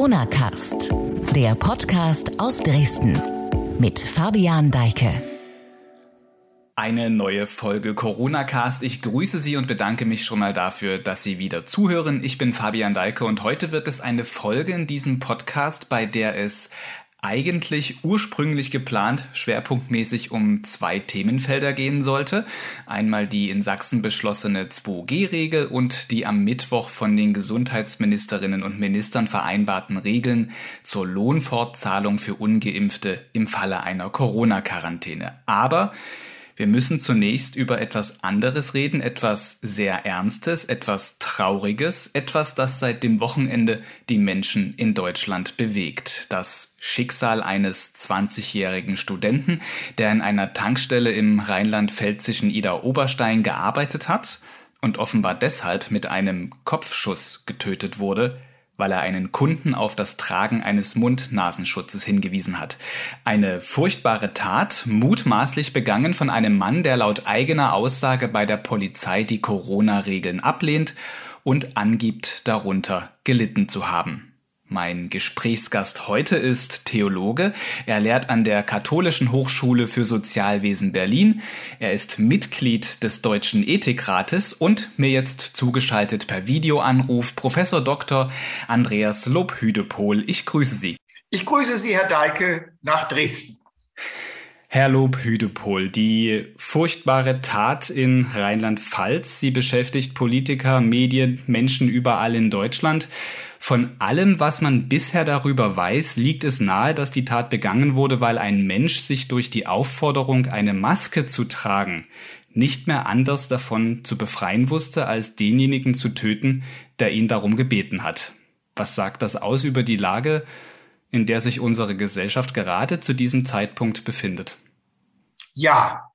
Corona Cast, der Podcast aus Dresden mit Fabian Deike. Eine neue Folge Corona Cast. Ich grüße Sie und bedanke mich schon mal dafür, dass Sie wieder zuhören. Ich bin Fabian Deike und heute wird es eine Folge in diesem Podcast, bei der es eigentlich ursprünglich geplant schwerpunktmäßig um zwei Themenfelder gehen sollte. Einmal die in Sachsen beschlossene 2G-Regel und die am Mittwoch von den Gesundheitsministerinnen und Ministern vereinbarten Regeln zur Lohnfortzahlung für ungeimpfte im Falle einer Corona-Quarantäne. Aber wir müssen zunächst über etwas anderes reden, etwas sehr Ernstes, etwas Trauriges, etwas, das seit dem Wochenende die Menschen in Deutschland bewegt. Das Schicksal eines 20-jährigen Studenten, der in einer Tankstelle im rheinland-pfälzischen Ida-Oberstein gearbeitet hat und offenbar deshalb mit einem Kopfschuss getötet wurde, weil er einen Kunden auf das Tragen eines Mund-Nasenschutzes hingewiesen hat. Eine furchtbare Tat, mutmaßlich begangen von einem Mann, der laut eigener Aussage bei der Polizei die Corona-Regeln ablehnt und angibt, darunter gelitten zu haben. Mein Gesprächsgast heute ist Theologe. Er lehrt an der Katholischen Hochschule für Sozialwesen Berlin. Er ist Mitglied des Deutschen Ethikrates und mir jetzt zugeschaltet per Videoanruf Professor Dr. Andreas Lobhüdepol. Ich grüße Sie. Ich grüße Sie, Herr Deike, nach Dresden. Herr Lobhüdepol, die furchtbare Tat in Rheinland-Pfalz, sie beschäftigt Politiker, Medien, Menschen überall in Deutschland. Von allem, was man bisher darüber weiß, liegt es nahe, dass die Tat begangen wurde, weil ein Mensch sich durch die Aufforderung, eine Maske zu tragen, nicht mehr anders davon zu befreien wusste, als denjenigen zu töten, der ihn darum gebeten hat. Was sagt das aus über die Lage, in der sich unsere Gesellschaft gerade zu diesem Zeitpunkt befindet? Ja,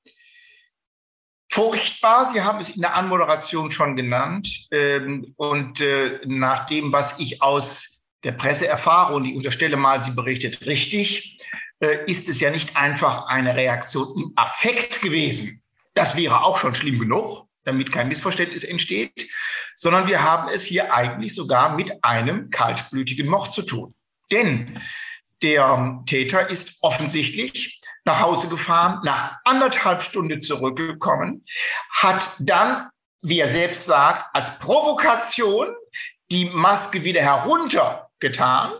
furchtbar. Sie haben es in der Anmoderation schon genannt. Ähm, und äh, nach dem, was ich aus der Presse erfahre, und ich unterstelle mal, sie berichtet richtig, äh, ist es ja nicht einfach eine Reaktion im Affekt gewesen. Das wäre auch schon schlimm genug, damit kein Missverständnis entsteht, sondern wir haben es hier eigentlich sogar mit einem kaltblütigen Mord zu tun. Denn der Täter ist offensichtlich nach Hause gefahren, nach anderthalb Stunden zurückgekommen, hat dann, wie er selbst sagt, als Provokation die Maske wieder heruntergetan,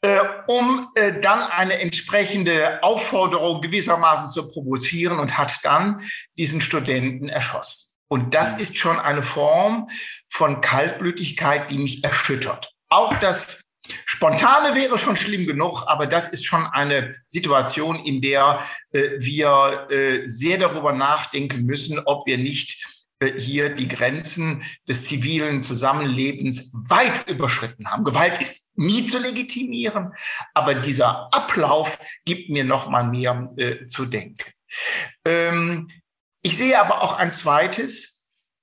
äh, um äh, dann eine entsprechende Aufforderung gewissermaßen zu provozieren und hat dann diesen Studenten erschossen. Und das ist schon eine Form von Kaltblütigkeit, die mich erschüttert. Auch das Spontane wäre schon schlimm genug, aber das ist schon eine Situation, in der äh, wir äh, sehr darüber nachdenken müssen, ob wir nicht äh, hier die Grenzen des zivilen Zusammenlebens weit überschritten haben. Gewalt ist nie zu legitimieren, aber dieser Ablauf gibt mir noch mal mehr äh, zu denken. Ähm, ich sehe aber auch ein zweites,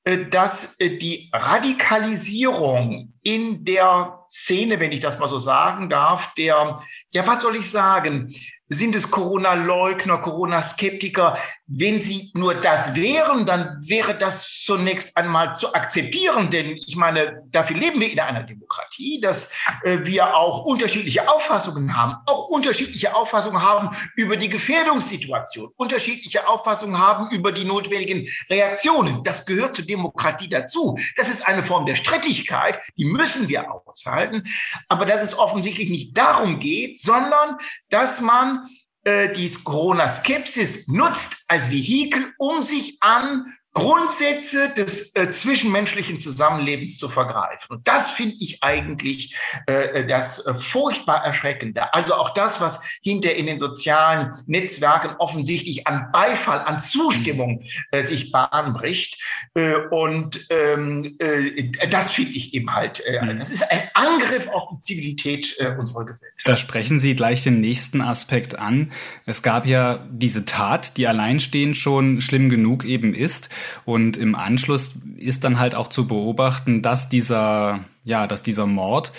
dass äh, die Radikalisierung in der Szene, wenn ich das mal so sagen darf, der, ja, was soll ich sagen, sind es Corona-Leugner, Corona-Skeptiker? Wenn sie nur das wären, dann wäre das zunächst einmal zu akzeptieren, denn ich meine, dafür leben wir in einer Demokratie, dass äh, wir auch unterschiedliche Auffassungen haben, auch unterschiedliche Auffassungen haben über die Gefährdungssituation, unterschiedliche Auffassungen haben über die notwendigen Reaktionen. Das gehört zur Demokratie dazu. Das ist eine Form der Strittigkeit, die müssen wir aushalten, aber dass es offensichtlich nicht darum geht, sondern dass man äh, die Corona-Skepsis nutzt als Vehikel, um sich an Grundsätze des äh, zwischenmenschlichen Zusammenlebens zu vergreifen. Und das finde ich eigentlich äh, das äh, furchtbar Erschreckende. Also auch das, was hinter in den sozialen Netzwerken offensichtlich an Beifall, an Zustimmung äh, sich Bahn bricht. Äh, und ähm, äh, das finde ich eben halt, mhm. das ist ein Angriff auf die Zivilität unserer Gesellschaft. Da sprechen Sie gleich den nächsten Aspekt an. Es gab ja diese Tat, die alleinstehend schon schlimm genug eben ist. Und im Anschluss ist dann halt auch zu beobachten, dass dieser, ja, dass dieser Mord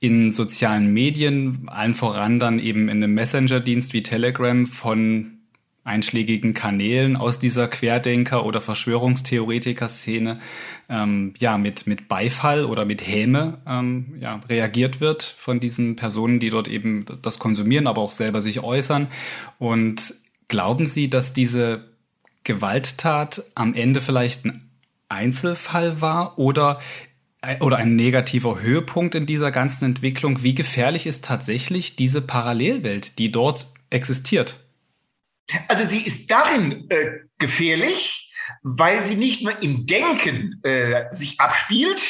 in sozialen Medien, allen voran dann eben in einem Messenger-Dienst wie Telegram von einschlägigen Kanälen aus dieser Querdenker- oder Verschwörungstheoretiker-Szene ähm, ja mit mit Beifall oder mit Häme ähm, ja, reagiert wird von diesen Personen, die dort eben das konsumieren, aber auch selber sich äußern. Und glauben Sie, dass diese Gewalttat am Ende vielleicht ein Einzelfall war oder äh, oder ein negativer Höhepunkt in dieser ganzen Entwicklung? Wie gefährlich ist tatsächlich diese Parallelwelt, die dort existiert? Also sie ist darin äh, gefährlich, weil sie nicht nur im Denken äh, sich abspielt,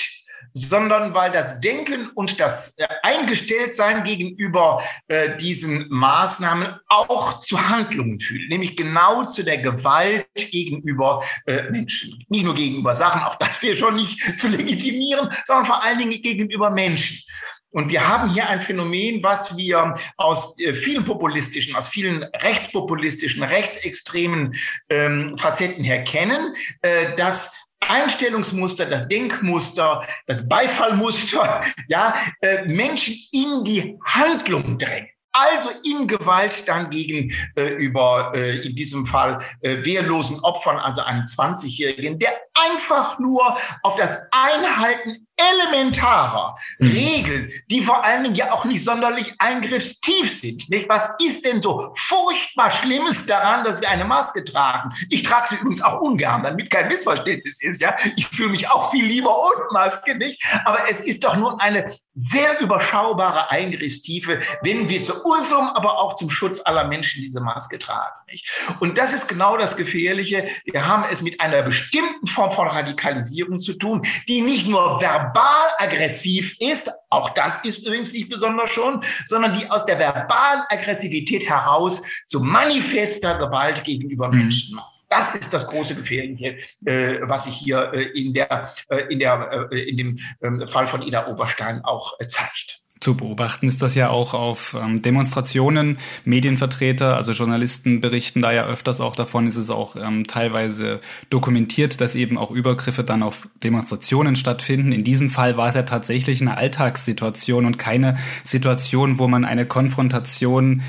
sondern weil das Denken und das äh, Eingestelltsein gegenüber äh, diesen Maßnahmen auch zu Handlungen führt, nämlich genau zu der Gewalt gegenüber äh, Menschen. Nicht nur gegenüber Sachen, auch das wäre schon nicht zu legitimieren, sondern vor allen Dingen gegenüber Menschen. Und wir haben hier ein Phänomen, was wir aus vielen populistischen, aus vielen rechtspopulistischen, rechtsextremen ähm, Facetten her kennen, äh, dass Einstellungsmuster, das Denkmuster, das Beifallmuster, ja, äh, Menschen in die Handlung drängen. Also in Gewalt dann gegenüber, äh, äh, in diesem Fall, äh, wehrlosen Opfern, also einem 20-Jährigen, der einfach nur auf das Einhalten elementarer mhm. Regeln, die vor allen Dingen ja auch nicht sonderlich eingriffstief sind. Nicht? Was ist denn so furchtbar Schlimmes daran, dass wir eine Maske tragen? Ich trage sie übrigens auch ungern, damit kein Missverständnis ist. Ja, ich fühle mich auch viel lieber ohne Maske, nicht? Aber es ist doch nur eine sehr überschaubare Eingriffstiefe, wenn wir zu unserem, aber auch zum Schutz aller Menschen diese Maske tragen. Nicht? Und das ist genau das Gefährliche. Wir haben es mit einer bestimmten Form von Radikalisierung zu tun, die nicht nur verbal verbal aggressiv ist, auch das ist übrigens nicht besonders schon, sondern die aus der verbalen Aggressivität heraus zu manifester Gewalt gegenüber mhm. Menschen macht. Das ist das große Gefährliche, äh, was sich hier äh, in, der, äh, in, der, äh, in dem ähm, Fall von Ida Oberstein auch äh, zeigt zu beobachten ist das ja auch auf ähm, Demonstrationen. Medienvertreter, also Journalisten berichten da ja öfters auch davon. Ist es auch ähm, teilweise dokumentiert, dass eben auch Übergriffe dann auf Demonstrationen stattfinden. In diesem Fall war es ja tatsächlich eine Alltagssituation und keine Situation, wo man eine Konfrontation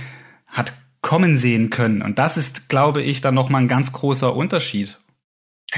hat kommen sehen können. Und das ist, glaube ich, dann nochmal ein ganz großer Unterschied.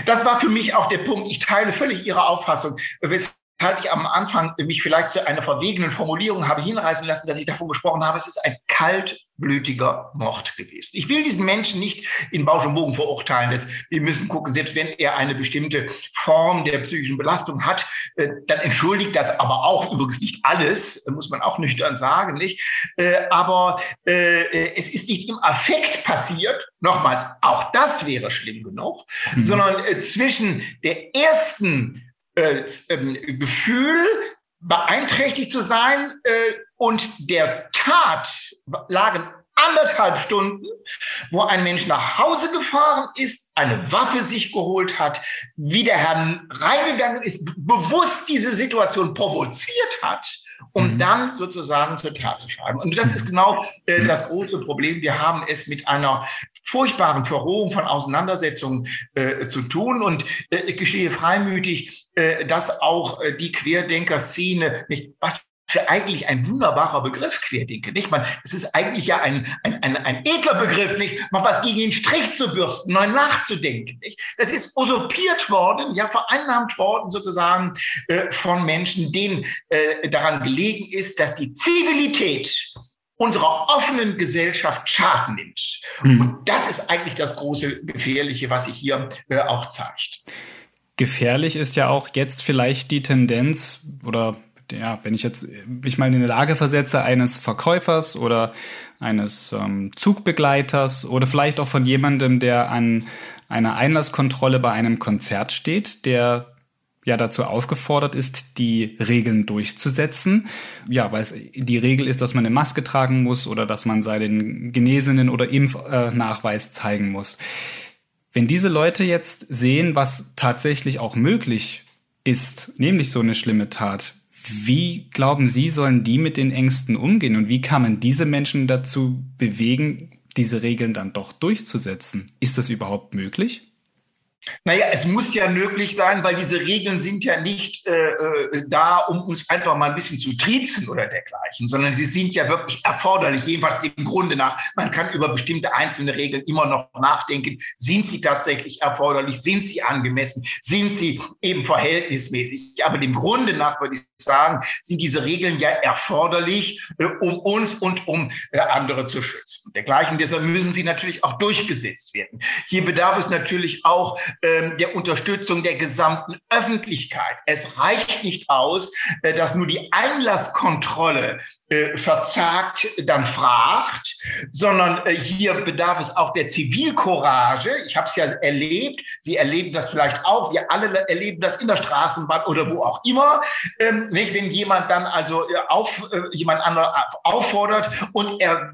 Das war für mich auch der Punkt. Ich teile völlig Ihre Auffassung, weshalb ich am Anfang mich vielleicht zu einer verwegenen Formulierung habe hinreißen lassen, dass ich davon gesprochen habe, es ist ein kaltblütiger Mord gewesen. Ich will diesen Menschen nicht in Bausch und Bogen verurteilen. Dass wir müssen gucken, selbst wenn er eine bestimmte Form der psychischen Belastung hat, äh, dann entschuldigt das aber auch übrigens nicht alles, muss man auch nüchtern sagen, nicht? Äh, aber äh, es ist nicht im Affekt passiert, nochmals, auch das wäre schlimm genug, mhm. sondern zwischen der ersten äh, ähm, Gefühl, beeinträchtigt zu sein äh, und der Tat lagen anderthalb Stunden, wo ein Mensch nach Hause gefahren ist, eine Waffe sich geholt hat, wieder reingegangen ist, bewusst diese Situation provoziert hat um mhm. dann sozusagen zur Tat zu schreiben. Und das ist genau äh, das große Problem. Wir haben es mit einer furchtbaren Verrohung von Auseinandersetzungen äh, zu tun. Und äh, ich gestehe freimütig, äh, dass auch äh, die Querdenker-Szene, nicht, was für eigentlich ein wunderbarer Begriff, Querdenker, nicht? Man, es ist eigentlich ja ein, ein, ein, ein edler Begriff, nicht? Mal was gegen den Strich zu bürsten, neu nachzudenken, nicht? Das ist usurpiert worden, ja, vereinnahmt worden sozusagen äh, von Menschen, denen äh, daran gelegen ist, dass die Zivilität unserer offenen Gesellschaft Schaden nimmt. Mhm. Und das ist eigentlich das große Gefährliche, was sich hier äh, auch zeigt. Gefährlich ist ja auch jetzt vielleicht die Tendenz oder ja, wenn ich jetzt mich mal in die Lage versetze eines Verkäufers oder eines ähm, Zugbegleiters oder vielleicht auch von jemandem, der an einer Einlasskontrolle bei einem Konzert steht, der ja dazu aufgefordert ist, die Regeln durchzusetzen. Ja, weil es die Regel ist, dass man eine Maske tragen muss oder dass man seinen Genesenen oder Impfnachweis äh, zeigen muss. Wenn diese Leute jetzt sehen, was tatsächlich auch möglich ist, nämlich so eine schlimme Tat, wie glauben Sie, sollen die mit den Ängsten umgehen und wie kann man diese Menschen dazu bewegen, diese Regeln dann doch durchzusetzen? Ist das überhaupt möglich? Naja, es muss ja möglich sein, weil diese Regeln sind ja nicht äh, äh, da, um uns einfach mal ein bisschen zu triezen oder dergleichen, sondern sie sind ja wirklich erforderlich, jedenfalls dem Grunde nach. Man kann über bestimmte einzelne Regeln immer noch nachdenken. Sind sie tatsächlich erforderlich? Sind sie angemessen? Sind sie eben verhältnismäßig? Aber dem Grunde nach würde ich sagen, sind diese Regeln ja erforderlich, äh, um uns und um äh, andere zu schützen. Dergleichen, deshalb müssen sie natürlich auch durchgesetzt werden. Hier bedarf es natürlich auch ähm, der Unterstützung der gesamten Öffentlichkeit. Es reicht nicht aus, äh, dass nur die Einlasskontrolle äh, verzagt, dann fragt, sondern äh, hier bedarf es auch der Zivilcourage. Ich habe es ja erlebt, Sie erleben das vielleicht auch, wir alle erleben das in der Straßenbahn oder wo auch immer. Ähm, wenn jemand dann also auf, jemand anderen auffordert und er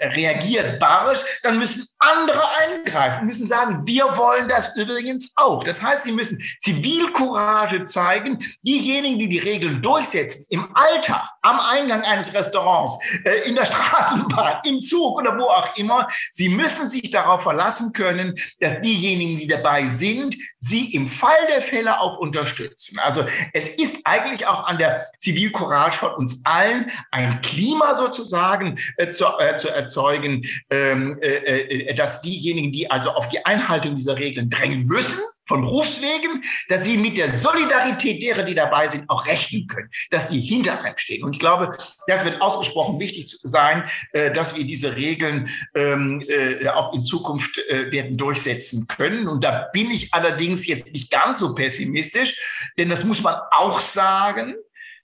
reagiert barsch, dann müssen andere eingreifen, müssen sagen, wir wollen das übrigens auch. Das heißt, Sie müssen Zivilcourage zeigen. Diejenigen, die die Regeln durchsetzen, im Alltag, am Eingang eines Restaurants, äh, in der Straßenbahn, im Zug oder wo auch immer, sie müssen sich darauf verlassen können, dass diejenigen, die dabei sind, sie im Fall der Fälle auch unterstützen. Also es ist eigentlich auch an der Zivilcourage von uns allen, ein Klima sozusagen äh, zu, äh, zu, erzeugen, ähm, äh, äh, dass diejenigen, die also auf die Einhaltung dieser Regeln drängen müssen, von Berufswegen, dass sie mit der Solidarität derer, die dabei sind, auch rechnen können, dass die hinter einem stehen. Und ich glaube, das wird ausgesprochen wichtig sein, äh, dass wir diese Regeln ähm, äh, auch in Zukunft äh, werden durchsetzen können. Und da bin ich allerdings jetzt nicht ganz so pessimistisch, denn das muss man auch sagen.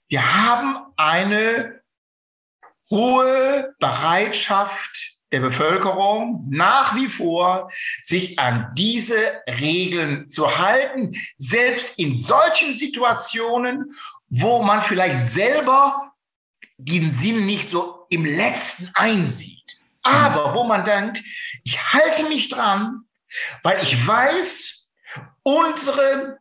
Wir haben eine hohe Bereitschaft der Bevölkerung nach wie vor, sich an diese Regeln zu halten, selbst in solchen Situationen, wo man vielleicht selber den Sinn nicht so im letzten einsieht. Aber wo man denkt, ich halte mich dran, weil ich weiß, unsere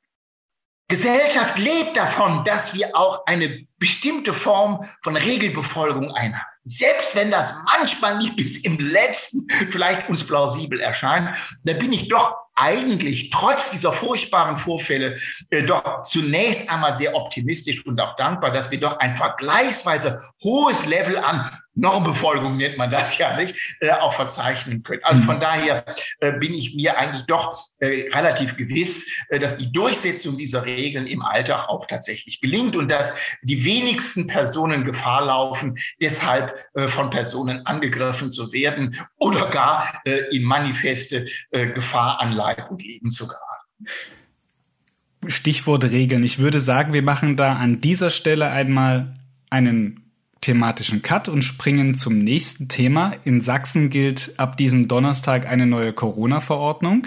Gesellschaft lebt davon, dass wir auch eine bestimmte Form von Regelbefolgung einhalten. Selbst wenn das manchmal nicht bis im letzten vielleicht uns plausibel erscheint, da bin ich doch eigentlich trotz dieser furchtbaren Vorfälle äh, doch zunächst einmal sehr optimistisch und auch dankbar, dass wir doch ein vergleichsweise hohes Level an Normbefolgung nennt man das ja nicht, äh, auch verzeichnen können. Also von mhm. daher äh, bin ich mir eigentlich doch äh, relativ gewiss, äh, dass die Durchsetzung dieser Regeln im Alltag auch tatsächlich gelingt und dass die wenigsten Personen Gefahr laufen, deshalb äh, von Personen angegriffen zu werden oder gar äh, in manifeste Gefahr an Leib und Leben zu geraten. Stichwort Regeln. Ich würde sagen, wir machen da an dieser Stelle einmal einen thematischen Cut und springen zum nächsten Thema. In Sachsen gilt ab diesem Donnerstag eine neue Corona-Verordnung.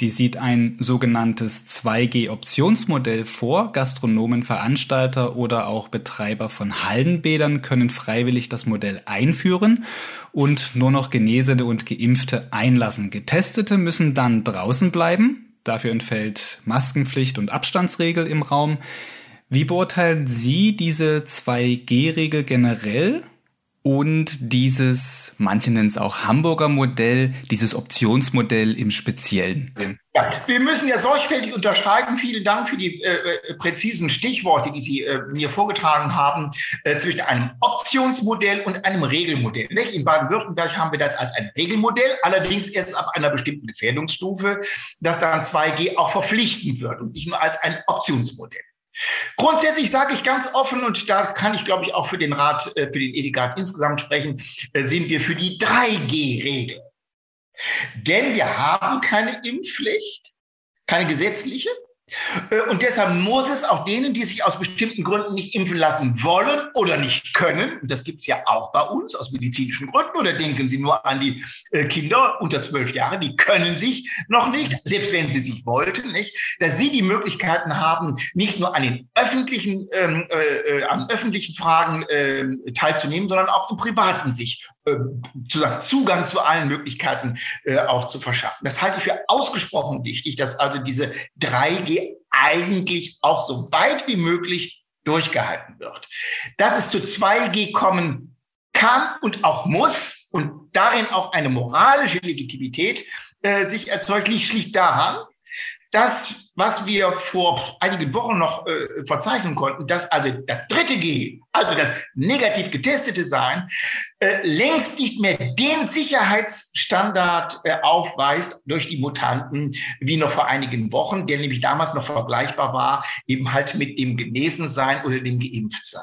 Die sieht ein sogenanntes 2G-Optionsmodell vor. Gastronomen, Veranstalter oder auch Betreiber von Hallenbädern können freiwillig das Modell einführen und nur noch Genesene und Geimpfte einlassen. Getestete müssen dann draußen bleiben. Dafür entfällt Maskenpflicht und Abstandsregel im Raum. Wie beurteilen Sie diese 2G-Regel generell und dieses, manche nennen es auch Hamburger Modell, dieses Optionsmodell im Speziellen? Ja, wir müssen ja sorgfältig unterscheiden. Vielen Dank für die äh, äh, präzisen Stichworte, die Sie äh, mir vorgetragen haben, äh, zwischen einem Optionsmodell und einem Regelmodell. Nicht? In Baden-Württemberg haben wir das als ein Regelmodell, allerdings erst ab einer bestimmten Gefährdungsstufe, dass dann 2G auch verpflichtend wird und nicht nur als ein Optionsmodell. Grundsätzlich sage ich ganz offen, und da kann ich, glaube ich, auch für den Rat, äh, für den Ethikrat insgesamt sprechen, äh, sind wir für die 3G-Regel. Denn wir haben keine Impfpflicht, keine gesetzliche. Äh, und deshalb muss es auch denen, die sich aus bestimmten Gründen nicht impfen lassen wollen oder nicht können, das gibt es ja auch bei uns aus medizinischen Gründen, oder denken Sie nur an die äh, Kinder unter zwölf Jahre, die können sich noch nicht, selbst wenn sie sich wollten, nicht, dass sie die Möglichkeiten haben, nicht nur an den öffentlichen, ähm, äh, äh an öffentlichen Fragen äh, teilzunehmen, sondern auch im Privaten sich äh, Zugang zu allen Möglichkeiten äh, auch zu verschaffen. Das halte ich für ausgesprochen wichtig, dass also diese 3G eigentlich auch so weit wie möglich durchgehalten wird. Dass es zu 2G kommen kann und auch muss und darin auch eine moralische Legitimität äh, sich erzeugt, liegt schlicht daran, das, was wir vor einigen Wochen noch äh, verzeichnen konnten, dass also das dritte G, also das negativ getestete Sein, äh, längst nicht mehr den Sicherheitsstandard äh, aufweist durch die Mutanten wie noch vor einigen Wochen, der nämlich damals noch vergleichbar war, eben halt mit dem Genesensein oder dem Geimpftsein.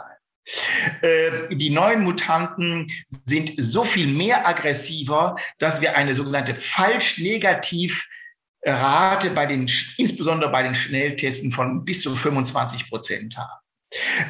Äh, die neuen Mutanten sind so viel mehr aggressiver, dass wir eine sogenannte falsch negativ Rate bei den, insbesondere bei den Schnelltesten von bis zu 25 Prozent haben.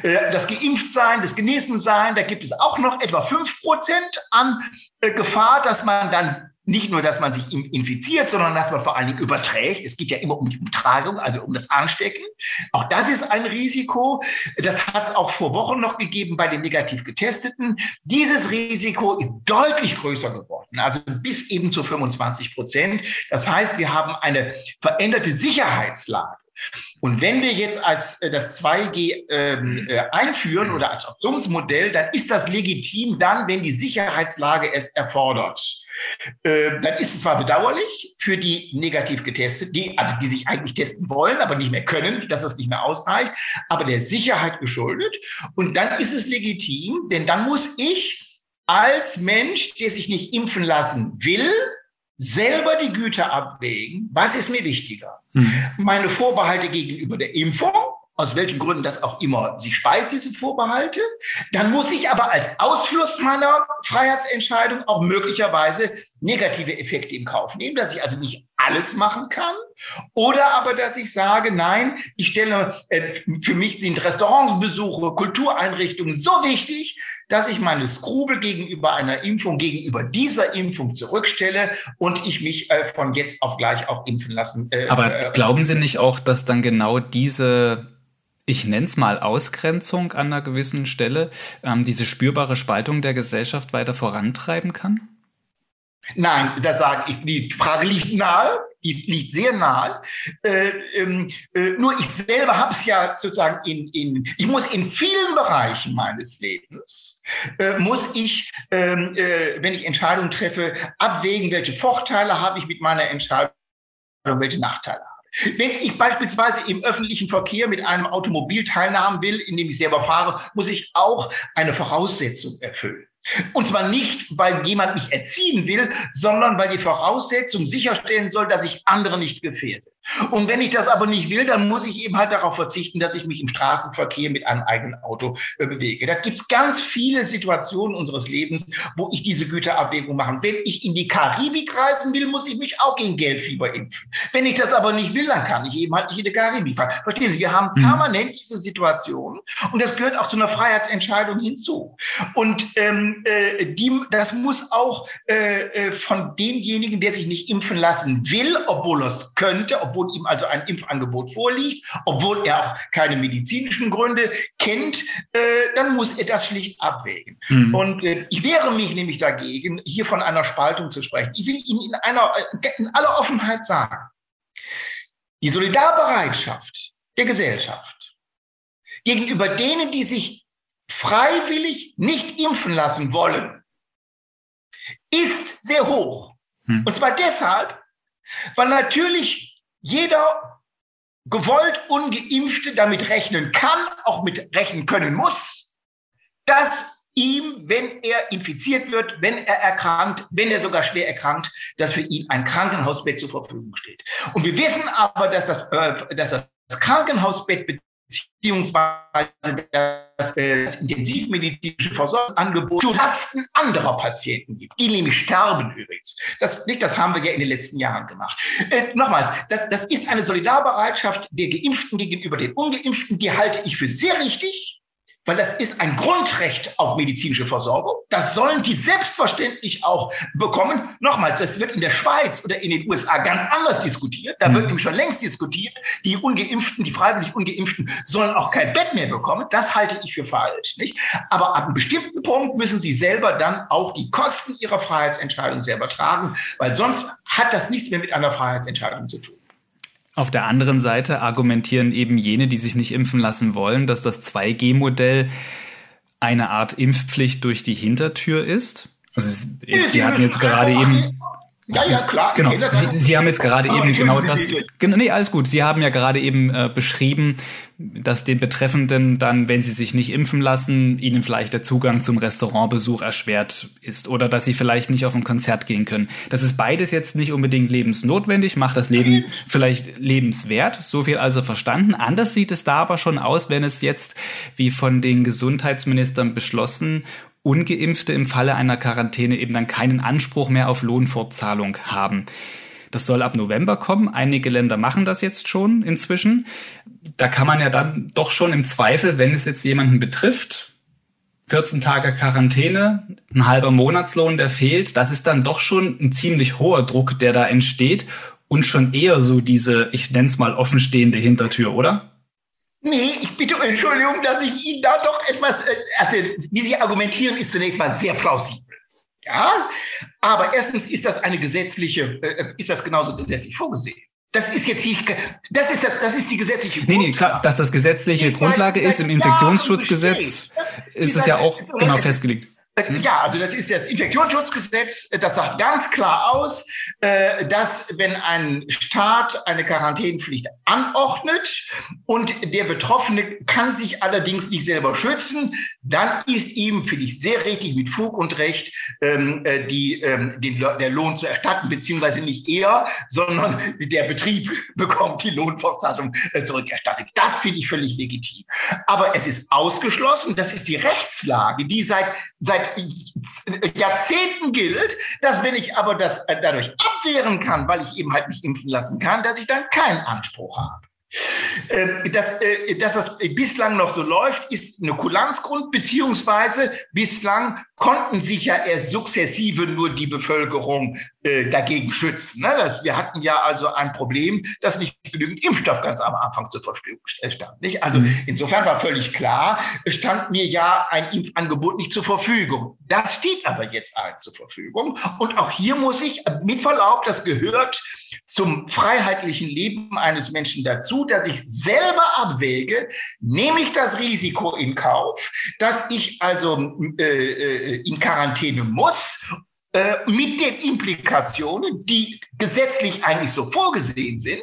Äh, das Geimpftsein, das Genesensein, da gibt es auch noch etwa fünf Prozent an äh, Gefahr, dass man dann nicht nur, dass man sich infiziert, sondern dass man vor allen Dingen überträgt. Es geht ja immer um die Übertragung, also um das Anstecken. Auch das ist ein Risiko. Das hat es auch vor Wochen noch gegeben bei den negativ Getesteten. Dieses Risiko ist deutlich größer geworden, also bis eben zu 25 Prozent. Das heißt, wir haben eine veränderte Sicherheitslage. Und wenn wir jetzt als äh, das 2G ähm, äh, einführen oder als Optionsmodell, dann ist das legitim dann, wenn die Sicherheitslage es erfordert. Äh, dann ist es zwar bedauerlich für die negativ getestet, die, also die sich eigentlich testen wollen, aber nicht mehr können, dass das nicht mehr ausreicht, aber der Sicherheit geschuldet. Und dann ist es legitim, denn dann muss ich als Mensch, der sich nicht impfen lassen will, selber die Güter abwägen, was ist mir wichtiger? Mhm. Meine Vorbehalte gegenüber der Impfung aus welchen Gründen das auch immer sich speist, diese Vorbehalte. Dann muss ich aber als Ausfluss meiner Freiheitsentscheidung auch möglicherweise negative Effekte in Kauf nehmen, dass ich also nicht alles machen kann. Oder aber, dass ich sage, nein, ich stelle, äh, für mich sind Restaurantsbesuche, Kultureinrichtungen so wichtig, dass ich meine Skrubel gegenüber einer Impfung, gegenüber dieser Impfung zurückstelle und ich mich äh, von jetzt auf gleich auch impfen lassen. Äh, aber glauben Sie nicht auch, dass dann genau diese ich nenne es mal Ausgrenzung an einer gewissen Stelle, ähm, diese spürbare Spaltung der Gesellschaft weiter vorantreiben kann? Nein, das sage ich. Die Frage liegt nahe, die liegt sehr nahe. Äh, ähm, äh, nur ich selber habe es ja sozusagen in, in, ich muss in vielen Bereichen meines Lebens, äh, muss ich, ähm, äh, wenn ich Entscheidungen treffe, abwägen, welche Vorteile habe ich mit meiner Entscheidung welche Nachteile habe. Wenn ich beispielsweise im öffentlichen Verkehr mit einem Automobil teilnehmen will, in dem ich selber fahre, muss ich auch eine Voraussetzung erfüllen. Und zwar nicht, weil jemand mich erziehen will, sondern weil die Voraussetzung sicherstellen soll, dass ich andere nicht gefährde. Und wenn ich das aber nicht will, dann muss ich eben halt darauf verzichten, dass ich mich im Straßenverkehr mit einem eigenen Auto äh, bewege. Da gibt es ganz viele Situationen unseres Lebens, wo ich diese Güterabwägung machen. Wenn ich in die Karibik reisen will, muss ich mich auch gegen Geldfieber impfen. Wenn ich das aber nicht will, dann kann ich eben halt nicht in die Karibik fahren. Verstehen Sie, wir haben mhm. permanent diese Situation und das gehört auch zu einer Freiheitsentscheidung hinzu. Und ähm, äh, die, das muss auch äh, äh von demjenigen, der sich nicht impfen lassen will, obwohl er es könnte, obwohl ihm also ein Impfangebot vorliegt, obwohl er auch keine medizinischen Gründe kennt, äh, dann muss er das schlicht abwägen. Mhm. Und äh, ich wehre mich nämlich dagegen, hier von einer Spaltung zu sprechen. Ich will Ihnen in, einer, äh, in aller Offenheit sagen, die Solidarbereitschaft der Gesellschaft gegenüber denen, die sich freiwillig nicht impfen lassen wollen, ist sehr hoch. Hm. Und zwar deshalb, weil natürlich jeder gewollt ungeimpfte damit rechnen kann, auch mit rechnen können muss, dass ihm, wenn er infiziert wird, wenn er erkrankt, wenn er sogar schwer erkrankt, dass für ihn ein Krankenhausbett zur Verfügung steht. Und wir wissen aber, dass das, äh, dass das Krankenhausbett beziehungsweise das, äh, das intensivmedizinische Versorgungsangebot zu Lasten anderer Patienten gibt, die nämlich sterben übrigens. Das, das haben wir ja in den letzten Jahren gemacht. Äh, nochmals, das, das ist eine Solidarbereitschaft der Geimpften gegenüber den Ungeimpften, die halte ich für sehr richtig weil das ist ein Grundrecht auf medizinische Versorgung. Das sollen die selbstverständlich auch bekommen. Nochmals, das wird in der Schweiz oder in den USA ganz anders diskutiert. Da wird mhm. nämlich schon längst diskutiert, die Ungeimpften, die freiwillig Ungeimpften sollen auch kein Bett mehr bekommen. Das halte ich für falsch. Nicht? Aber ab einem bestimmten Punkt müssen sie selber dann auch die Kosten ihrer Freiheitsentscheidung selber tragen, weil sonst hat das nichts mehr mit einer Freiheitsentscheidung zu tun. Auf der anderen Seite argumentieren eben jene, die sich nicht impfen lassen wollen, dass das 2G-Modell eine Art Impfpflicht durch die Hintertür ist. Also Sie hatten jetzt gerade eben Ja, ja, klar. Genau. Sie, Sie haben jetzt gerade oh, eben genau das. Genau, nee, alles gut. Sie haben ja gerade eben äh, beschrieben, dass den Betreffenden dann, wenn sie sich nicht impfen lassen, ihnen vielleicht der Zugang zum Restaurantbesuch erschwert ist oder dass sie vielleicht nicht auf ein Konzert gehen können. Das ist beides jetzt nicht unbedingt lebensnotwendig, macht das Leben vielleicht lebenswert. So viel also verstanden. Anders sieht es da aber schon aus, wenn es jetzt, wie von den Gesundheitsministern beschlossen, Ungeimpfte im Falle einer Quarantäne eben dann keinen Anspruch mehr auf Lohnfortzahlung haben. Das soll ab November kommen. Einige Länder machen das jetzt schon inzwischen. Da kann man ja dann doch schon im Zweifel, wenn es jetzt jemanden betrifft, 14 Tage Quarantäne, ein halber Monatslohn, der fehlt, das ist dann doch schon ein ziemlich hoher Druck, der da entsteht und schon eher so diese, ich nenne es mal offenstehende Hintertür, oder? Nee, ich bitte um Entschuldigung, dass ich Ihnen da doch etwas, äh, also wie Sie argumentieren, ist zunächst mal sehr plausibel. Ja, aber erstens ist das eine gesetzliche, äh, ist das genauso gesetzlich vorgesehen. Das ist jetzt nicht, das ist das, das ist die gesetzliche Grundlage. Nee, nee, klar, dass das gesetzliche Grundlage ist im Infektionsschutzgesetz, ist es ja auch genau festgelegt. Äh, ja, also das ist das Infektionsschutzgesetz, das sagt ganz klar aus, äh, dass wenn ein Staat eine Quarantänepflicht anordnet und der Betroffene kann sich allerdings nicht selber schützen, dann ist ihm, finde ich sehr richtig, mit Fug und Recht ähm, äh, die, ähm, den, der Lohn zu erstatten, beziehungsweise nicht er, sondern der Betrieb bekommt die Lohnfortzahlung zurückerstattet. Das finde ich völlig legitim. Aber es ist ausgeschlossen, das ist die Rechtslage, die seit, seit seit Jahrzehnten gilt, dass wenn ich aber das äh, dadurch abwehren kann, weil ich eben halt nicht impfen lassen kann, dass ich dann keinen Anspruch habe. Ähm, dass, äh, dass das bislang noch so läuft, ist eine Kulanzgrund, beziehungsweise bislang konnten sich ja erst sukzessive nur die Bevölkerung äh, dagegen schützen. Ne? Wir hatten ja also ein Problem, dass nicht genügend Impfstoff ganz am Anfang zur Verfügung stand. Also mhm. insofern war völlig klar, es stand mir ja ein Impfangebot nicht zur Verfügung. Das steht aber jetzt allen zur Verfügung. Und auch hier muss ich mit Verlaub, das gehört zum freiheitlichen Leben eines Menschen dazu, dass ich selber abwäge, nehme ich das Risiko in Kauf, dass ich also äh, äh in Quarantäne muss mit den Implikationen, die gesetzlich eigentlich so vorgesehen sind,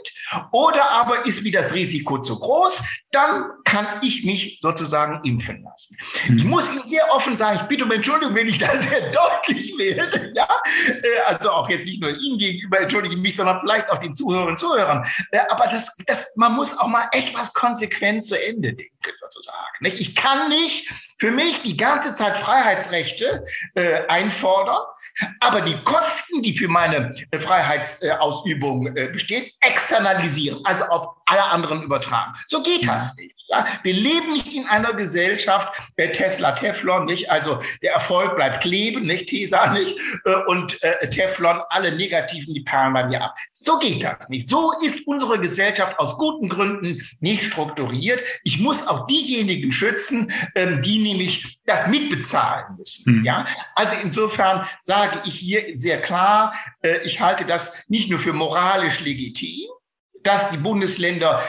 oder aber ist mir das Risiko zu groß, dann kann ich mich sozusagen impfen lassen. Ich mhm. muss Ihnen sehr offen sagen, ich bitte um Entschuldigung, wenn ich da sehr deutlich werde, ja, äh, also auch jetzt nicht nur Ihnen gegenüber, entschuldige mich, sondern vielleicht auch den Zuhörern und Zuhörern, äh, aber das, das, man muss auch mal etwas konsequent zu Ende denken, sozusagen. Ich kann nicht für mich die ganze Zeit Freiheitsrechte einfordern, aber die Kosten, die für meine äh, Freiheitsausübung äh, bestehen, externalisieren, also auf alle anderen übertragen. So geht das nicht. Ja, wir leben nicht in einer Gesellschaft äh, Tesla Teflon nicht, also der Erfolg bleibt kleben, nicht Tesa nicht äh, und äh, Teflon alle negativen die perlen bei mir ab. So geht das nicht. So ist unsere Gesellschaft aus guten Gründen nicht strukturiert. Ich muss auch diejenigen schützen, ähm, die nämlich das mitbezahlen müssen. Mhm. Ja, also insofern sage ich hier sehr klar, äh, ich halte das nicht nur für moralisch legitim, dass die Bundesländer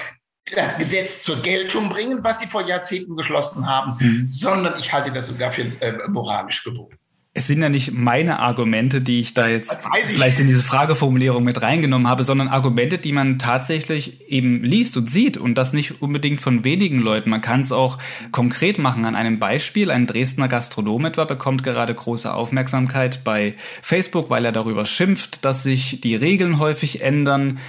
das Gesetz zur Geltung bringen, was sie vor Jahrzehnten geschlossen haben, mhm. sondern ich halte das sogar für äh, moralisch geboten. Es sind ja nicht meine Argumente, die ich da jetzt vielleicht in diese Frageformulierung mit reingenommen habe, sondern Argumente, die man tatsächlich eben liest und sieht und das nicht unbedingt von wenigen Leuten. Man kann es auch konkret machen an einem Beispiel. Ein Dresdner Gastronom etwa bekommt gerade große Aufmerksamkeit bei Facebook, weil er darüber schimpft, dass sich die Regeln häufig ändern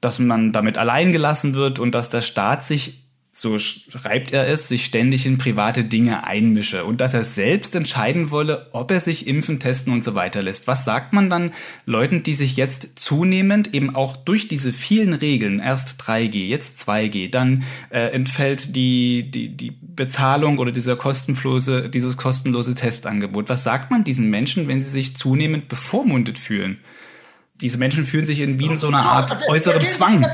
dass man damit allein gelassen wird und dass der Staat sich, so schreibt er es, sich ständig in private Dinge einmische und dass er selbst entscheiden wolle, ob er sich impfen, testen und so weiter lässt. Was sagt man dann Leuten, die sich jetzt zunehmend eben auch durch diese vielen Regeln, erst 3G, jetzt 2G, dann äh, entfällt die, die, die Bezahlung oder dieser kostenlose, dieses kostenlose Testangebot. Was sagt man diesen Menschen, wenn sie sich zunehmend bevormundet fühlen? diese Menschen fühlen sich in Wien so eine Art ja, äußerem Zwang.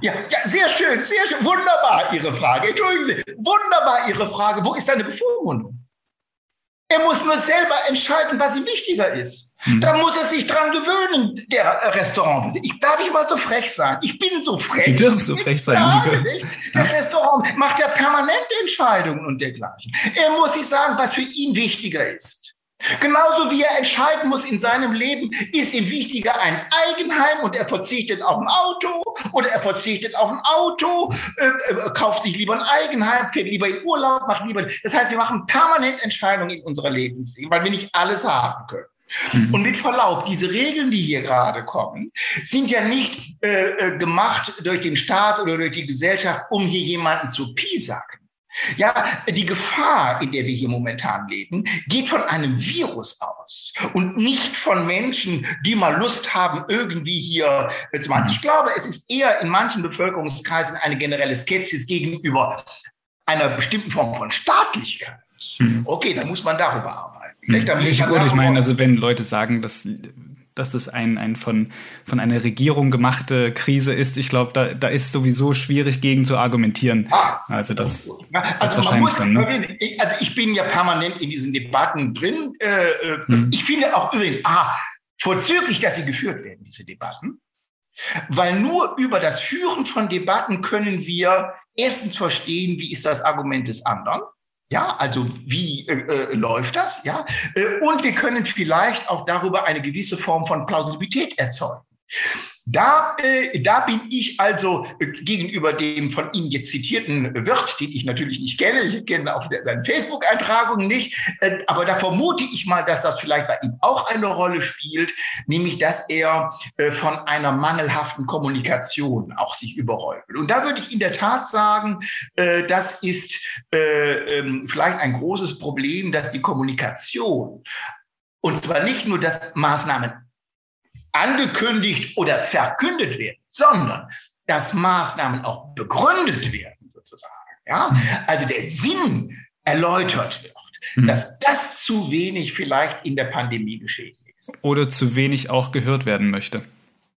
Ja, ja, sehr schön, sehr schön. Wunderbar, Ihre Frage. Entschuldigen Sie. Wunderbar, Ihre Frage. Wo ist deine Bevormundung? Er muss nur selber entscheiden, was ihm wichtiger ist. Hm. Da muss er sich dran gewöhnen, der Restaurant. Ich darf ich mal so frech sein. Ich bin so frech. Sie dürfen so frech sein. Ich der Restaurant macht ja permanente Entscheidungen und dergleichen. Er muss sich sagen, was für ihn wichtiger ist. Genauso wie er entscheiden muss in seinem Leben, ist ihm wichtiger ein Eigenheim und er verzichtet auf ein Auto oder er verzichtet auf ein Auto, äh, äh, kauft sich lieber ein Eigenheim, fährt lieber in Urlaub, macht lieber. Das heißt, wir machen permanent Entscheidungen in unserer Lebensstil, weil wir nicht alles haben können. Mhm. Und mit Verlaub, diese Regeln, die hier gerade kommen, sind ja nicht äh, äh gemacht durch den Staat oder durch die Gesellschaft, um hier jemanden zu piesacken. Ja, die Gefahr, in der wir hier momentan leben, geht von einem Virus aus und nicht von Menschen, die mal Lust haben, irgendwie hier zu machen. Ich glaube, es ist eher in manchen Bevölkerungskreisen eine generelle Skepsis gegenüber einer bestimmten Form von Staatlichkeit. Hm. Okay, dann muss man darüber arbeiten. Hm. Ich, gut, ich meine, also wenn Leute sagen, dass dass das ein, ein von, von einer Regierung gemachte Krise ist. Ich glaube, da, da ist sowieso schwierig gegen zu argumentieren. Ah, also das, also das wahrscheinlich muss, dann. Ne? Also ich bin ja permanent in diesen Debatten drin. Äh, hm. Ich finde auch übrigens, aha, vorzüglich, dass sie geführt werden, diese Debatten. Weil nur über das Führen von Debatten können wir erstens verstehen, wie ist das Argument des anderen. Ja, also wie äh, äh, läuft das? Ja, äh, und wir können vielleicht auch darüber eine gewisse Form von Plausibilität erzeugen. Da, äh, da bin ich also äh, gegenüber dem von Ihnen jetzt zitierten Wirt, den ich natürlich nicht kenne, ich kenne auch seine Facebook-Eintragung nicht, äh, aber da vermute ich mal, dass das vielleicht bei ihm auch eine Rolle spielt, nämlich dass er äh, von einer mangelhaften Kommunikation auch sich überrollt. Und da würde ich in der Tat sagen, äh, das ist äh, ähm, vielleicht ein großes Problem, dass die Kommunikation und zwar nicht nur, dass Maßnahmen angekündigt oder verkündet werden, sondern dass Maßnahmen auch begründet werden, sozusagen. Ja? Also der Sinn erläutert wird, mhm. dass das zu wenig vielleicht in der Pandemie geschehen ist. Oder zu wenig auch gehört werden möchte.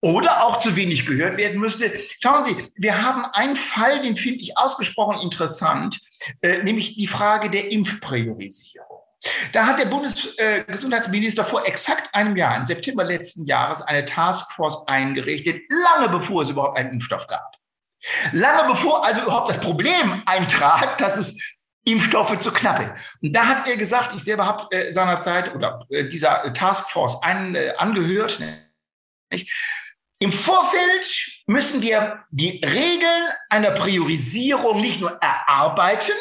Oder auch zu wenig gehört werden müsste. Schauen Sie, wir haben einen Fall, den finde ich ausgesprochen interessant, äh, nämlich die Frage der Impfpriorisierung. Da hat der Bundesgesundheitsminister vor exakt einem Jahr, im September letzten Jahres, eine Taskforce eingerichtet, lange bevor es überhaupt einen Impfstoff gab. Lange bevor also überhaupt das Problem eintrat, dass es Impfstoffe zu knapp ist. Und da hat er gesagt, ich selber habe äh, seinerzeit oder äh, dieser Taskforce ein, äh, angehört, nicht? Im Vorfeld müssen wir die Regeln einer Priorisierung nicht nur erarbeiten,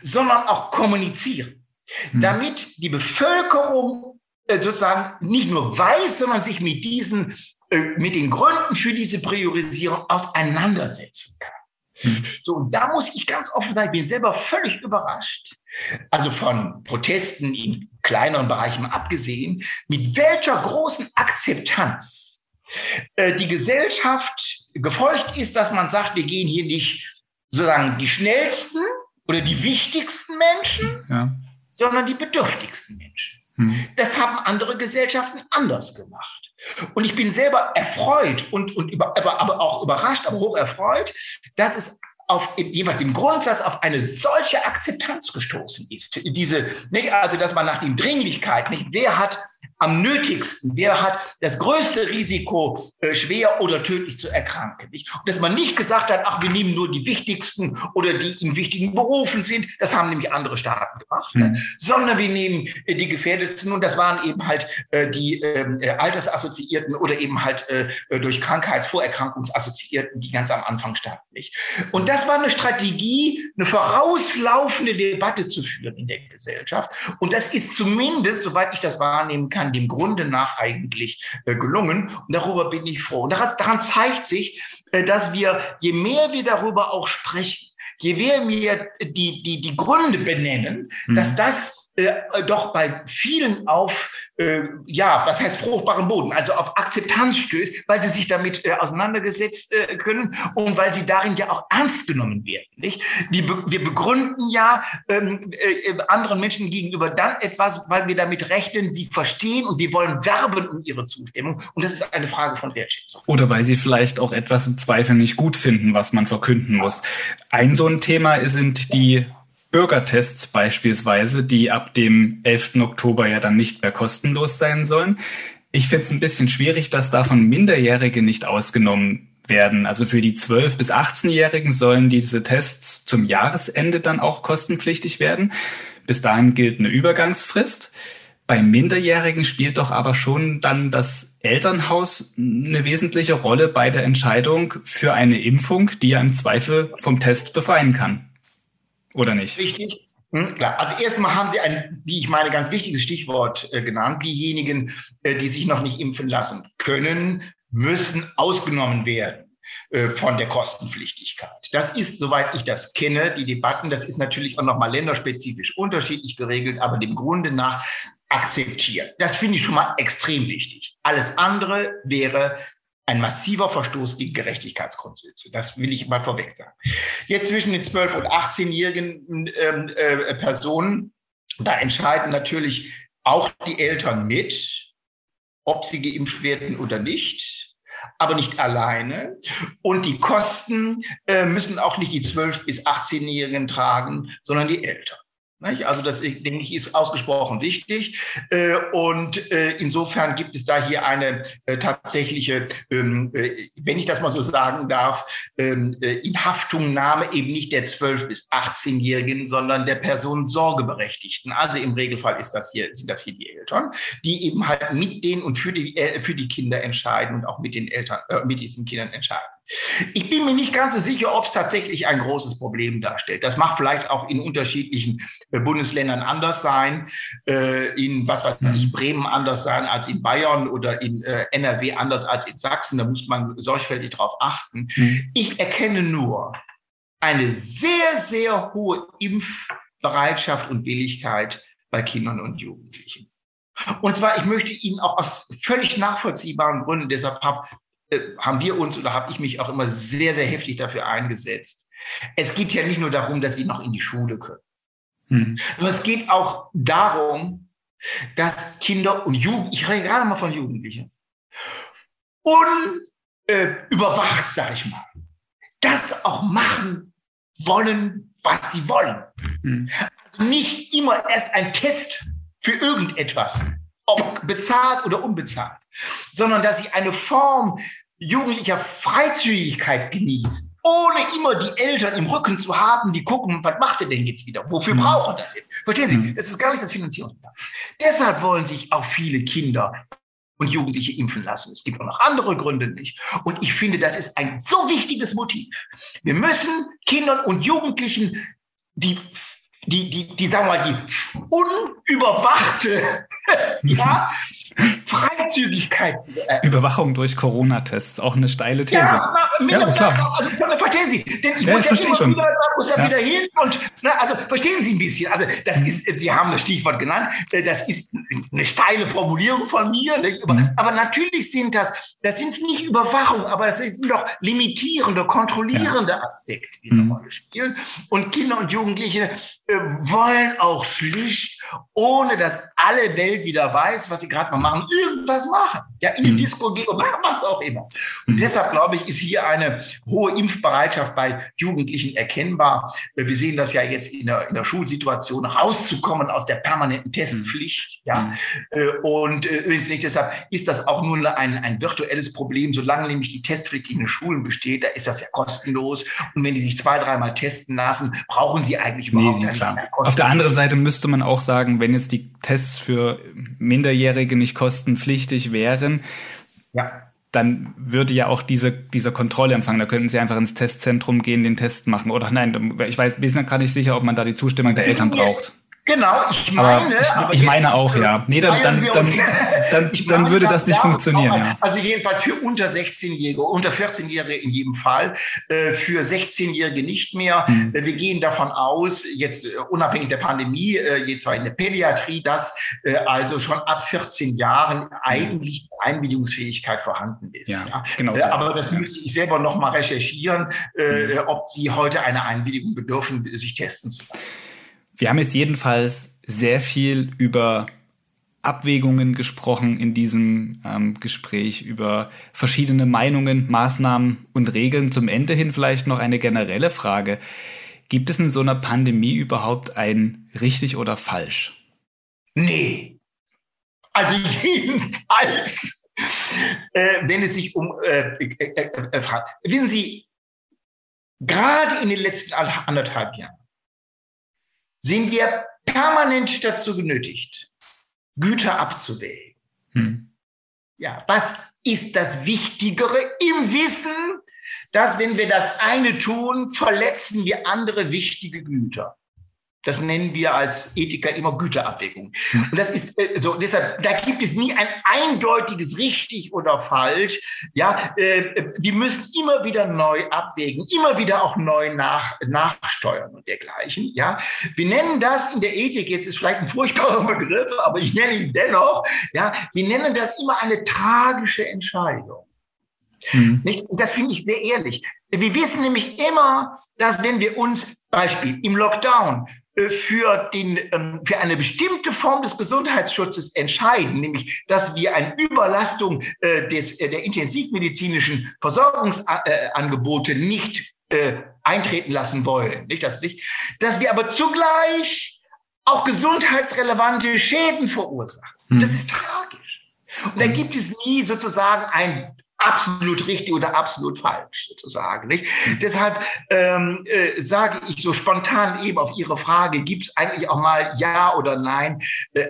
sondern auch kommunizieren. Hm. damit die Bevölkerung äh, sozusagen nicht nur weiß, sondern sich mit diesen, äh, mit den Gründen für diese Priorisierung auseinandersetzen kann. Hm. So, und da muss ich ganz offen sagen, ich bin selber völlig überrascht, also von Protesten in kleineren Bereichen abgesehen, mit welcher großen Akzeptanz äh, die Gesellschaft gefolgt ist, dass man sagt, wir gehen hier nicht sozusagen die schnellsten oder die wichtigsten Menschen, ja sondern die bedürftigsten Menschen. Hm. Das haben andere Gesellschaften anders gemacht. Und ich bin selber erfreut und, und über, aber, aber auch überrascht, aber hoch erfreut, dass es auf jeweils im Grundsatz auf eine solche Akzeptanz gestoßen ist. Diese, nicht, also dass man nach dem Dringlichkeit, nicht, wer hat am nötigsten, wer hat das größte Risiko, äh, schwer oder tödlich zu erkranken. Nicht? Und dass man nicht gesagt hat, ach, wir nehmen nur die wichtigsten oder die in wichtigen Berufen sind, das haben nämlich andere Staaten gemacht, mhm. ne? Hm. sondern wir nehmen äh, die gefährdetsten und das waren eben halt äh, die ähm, äh, Altersassoziierten oder eben halt äh, durch Krankheitsvorerkrankungsassoziierten, die ganz am Anfang standen. Nicht? Und das war eine Strategie, eine vorauslaufende Debatte zu führen in der Gesellschaft. Und das ist zumindest, soweit ich das wahrnehmen kann, dem Grunde nach eigentlich äh, gelungen. Und darüber bin ich froh. Und daran, zeigt sich, äh, dass wir, je mehr wir darüber auch sprechen, je mehr wir die, die, die Gründe benennen, mhm. dass das äh, doch bei vielen auf, äh, ja, was heißt fruchtbaren Boden, also auf Akzeptanz stößt, weil sie sich damit äh, auseinandergesetzt äh, können und weil sie darin ja auch ernst genommen werden. Nicht? Die, wir begründen ja ähm, äh, anderen Menschen gegenüber dann etwas, weil wir damit rechnen, sie verstehen und wir wollen werben um ihre Zustimmung. Und das ist eine Frage von Wertschätzung. Oder weil sie vielleicht auch etwas im Zweifel nicht gut finden, was man verkünden muss. Ein so ein Thema sind die Bürgertests beispielsweise, die ab dem 11. Oktober ja dann nicht mehr kostenlos sein sollen. Ich finde es ein bisschen schwierig, dass davon Minderjährige nicht ausgenommen werden. Also für die 12- bis 18-Jährigen sollen diese Tests zum Jahresende dann auch kostenpflichtig werden. Bis dahin gilt eine Übergangsfrist. Bei Minderjährigen spielt doch aber schon dann das Elternhaus eine wesentliche Rolle bei der Entscheidung für eine Impfung, die ja im Zweifel vom Test befreien kann. Oder nicht? Richtig. Hm, klar. Also erstmal haben Sie ein, wie ich meine, ganz wichtiges Stichwort äh, genannt. Diejenigen, äh, die sich noch nicht impfen lassen können, müssen ausgenommen werden äh, von der Kostenpflichtigkeit. Das ist, soweit ich das kenne, die Debatten, das ist natürlich auch nochmal länderspezifisch unterschiedlich geregelt, aber dem Grunde nach akzeptiert. Das finde ich schon mal extrem wichtig. Alles andere wäre ein massiver Verstoß gegen Gerechtigkeitsgrundsätze. Das will ich mal vorweg sagen. Jetzt zwischen den 12- und 18-jährigen ähm, äh, Personen, da entscheiden natürlich auch die Eltern mit, ob sie geimpft werden oder nicht, aber nicht alleine. Und die Kosten äh, müssen auch nicht die 12- bis 18-Jährigen tragen, sondern die Eltern. Also das, denke ich, ist ausgesprochen wichtig. Äh, und äh, insofern gibt es da hier eine äh, tatsächliche, ähm, wenn ich das mal so sagen darf, ähm, Inhaftungnahme eben nicht der 12- bis 18-Jährigen, sondern der Person Sorgeberechtigten. Also im Regelfall ist das hier, sind das hier die Eltern, die eben halt mit denen und für die, für die Kinder entscheiden und auch mit den Eltern, mit diesen Kindern entscheiden. Ich bin mir nicht ganz so sicher, ob es tatsächlich ein großes Problem darstellt. Das mag vielleicht auch in unterschiedlichen äh, Bundesländern anders sein, äh, in was weiß ich. Bremen anders sein als in Bayern oder in äh, NRW anders als in Sachsen. Da muss man sorgfältig drauf achten. Mhm. Ich erkenne nur eine sehr, sehr hohe Impfbereitschaft und Willigkeit bei Kindern und Jugendlichen. Und zwar, ich möchte Ihnen auch aus völlig nachvollziehbaren Gründen, deshalb habe haben wir uns oder habe ich mich auch immer sehr, sehr heftig dafür eingesetzt. Es geht ja nicht nur darum, dass sie noch in die Schule können, hm. sondern es geht auch darum, dass Kinder und Jugend, ich rede gerade mal von Jugendlichen, unüberwacht, äh, sag ich mal, das auch machen wollen, was sie wollen. Hm. Also nicht immer erst ein Test für irgendetwas, ob bezahlt oder unbezahlt, sondern dass sie eine Form jugendlicher Freizügigkeit genießen, ohne immer die Eltern im Rücken zu haben, die gucken, was macht er denn jetzt wieder? Wofür mhm. braucht er das jetzt? Verstehen Sie? Mhm. Das ist gar nicht das Finanzierungsprogramm. Deshalb wollen sich auch viele Kinder und Jugendliche impfen lassen. Es gibt auch noch andere Gründe nicht. Und ich finde, das ist ein so wichtiges Motiv. Wir müssen Kindern und Jugendlichen die die, die, die, sagen wir mal, die unüberwachte ja, Freizügigkeit. Äh, Überwachung durch Corona-Tests, auch eine steile These. Ja, na, ja klar. Also, verstehen Sie, denn ich ja, muss, ja immer schon. Wieder, muss ja, ja, wieder hin und, na, also verstehen Sie ein bisschen. Also das mhm. ist, Sie haben das Stichwort genannt, äh, das ist eine steile Formulierung von mir. Mhm. Aber natürlich sind das, das sind nicht Überwachung, aber das sind doch limitierende, kontrollierende Aspekte, die eine mhm. Rolle spielen. Und Kinder und Jugendliche äh, wollen auch schlicht, ohne dass alle Welt wieder weiß, was sie gerade mal machen, irgendwas machen. Ja, in die mhm. Disco gehen oder was auch immer. Und mhm. deshalb glaube ich, ist hier eine hohe Impfbereitschaft bei Jugendlichen erkennbar. Äh, wir sehen das ja jetzt in der, in der Schulsituation, rauszukommen aus der permanenten Testpflicht. Mhm. Ja, äh, und übrigens nicht deshalb ist das auch nur ein, ein virtuelles Problem. Solange nämlich die Testpflicht in den Schulen besteht, da ist das ja kostenlos. Und wenn die sich zwei, dreimal testen lassen, brauchen sie eigentlich überhaupt nee, klar. Auf der anderen Seite müsste man auch sagen, wenn jetzt die Tests für Minderjährige nicht kostenpflichtig wären, ja. dann würde ja auch diese, dieser Kontrolle empfangen. Da könnten sie einfach ins Testzentrum gehen, den Test machen. Oder nein, ich weiß, sind gerade nicht sicher, ob man da die Zustimmung der Eltern braucht. Genau, ich meine, aber ich, aber ich meine auch, ja. Nee, dann, dann, dann, dann, dann würde das nicht funktionieren. Ja. Also jedenfalls für unter 16-Jährige, unter 14-Jährige in jedem Fall, äh, für 16-Jährige nicht mehr. Mhm. Wir gehen davon aus, jetzt äh, unabhängig der Pandemie, jetzt zwar in der Pädiatrie, dass also schon ab 14 Jahren eigentlich die Einwilligungsfähigkeit vorhanden ist. Ja, ja. Genau so aber das müsste ich selber noch mal recherchieren, mhm. ob Sie heute eine Einwilligung bedürfen, sich testen zu lassen. Wir haben jetzt jedenfalls sehr viel über Abwägungen gesprochen in diesem ähm, Gespräch, über verschiedene Meinungen, Maßnahmen und Regeln. Zum Ende hin vielleicht noch eine generelle Frage. Gibt es in so einer Pandemie überhaupt ein richtig oder falsch? Nee. Also jedenfalls äh, wenn es sich um äh, äh, äh, äh fragt. Wissen Sie, gerade in den letzten anderthalb Jahren sind wir permanent dazu genötigt, Güter abzuwägen. Hm. Ja, was ist das Wichtigere im Wissen, dass wenn wir das eine tun, verletzen wir andere wichtige Güter. Das nennen wir als Ethiker immer Güterabwägung. Und das ist äh, so, deshalb, da gibt es nie ein eindeutiges richtig oder falsch. Ja, äh, wir müssen immer wieder neu abwägen, immer wieder auch neu nach, nachsteuern und dergleichen. Ja, wir nennen das in der Ethik, jetzt ist vielleicht ein furchtbarer Begriff, aber ich nenne ihn dennoch, ja, wir nennen das immer eine tragische Entscheidung. Mhm. Das finde ich sehr ehrlich. Wir wissen nämlich immer, dass wenn wir uns, Beispiel, im Lockdown für, den, ähm, für eine bestimmte Form des Gesundheitsschutzes entscheiden, nämlich dass wir eine Überlastung äh, des, äh, der intensivmedizinischen Versorgungsangebote nicht eintreten lassen wollen, nicht das nicht, dass wir aber zugleich auch gesundheitsrelevante Schäden verursachen. Mhm. Das ist tragisch. Und da gibt es nie sozusagen ein absolut richtig oder absolut falsch sozusagen. Nicht? Deshalb ähm, äh, sage ich so spontan eben auf Ihre Frage, gibt es eigentlich auch mal Ja oder Nein? Äh,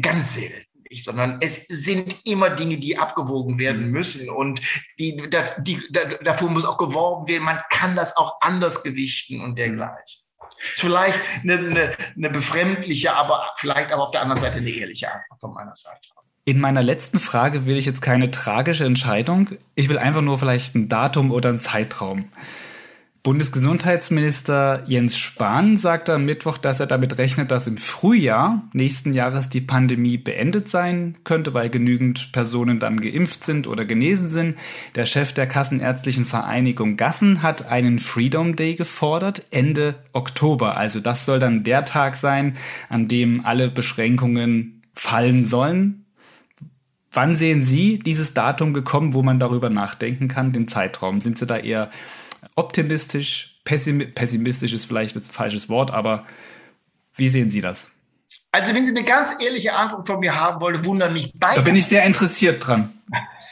ganz selten. Nicht, sondern es sind immer Dinge, die abgewogen werden müssen und die, da, die, da, davor muss auch geworben werden, man kann das auch anders gewichten und dergleichen. Ist vielleicht eine, eine, eine befremdliche, aber vielleicht aber auf der anderen Seite eine ehrliche Antwort von meiner Seite. In meiner letzten Frage will ich jetzt keine tragische Entscheidung. Ich will einfach nur vielleicht ein Datum oder einen Zeitraum. Bundesgesundheitsminister Jens Spahn sagte am Mittwoch, dass er damit rechnet, dass im Frühjahr nächsten Jahres die Pandemie beendet sein könnte, weil genügend Personen dann geimpft sind oder genesen sind. Der Chef der Kassenärztlichen Vereinigung Gassen hat einen Freedom Day gefordert, Ende Oktober. Also das soll dann der Tag sein, an dem alle Beschränkungen fallen sollen. Wann sehen Sie dieses Datum gekommen, wo man darüber nachdenken kann, den Zeitraum? Sind Sie da eher optimistisch, pessimistisch ist vielleicht ein falsches Wort, aber wie sehen Sie das? Also wenn Sie eine ganz ehrliche Antwort von mir haben wollen, wundern mich beide. Da bin ich sehr interessiert dran.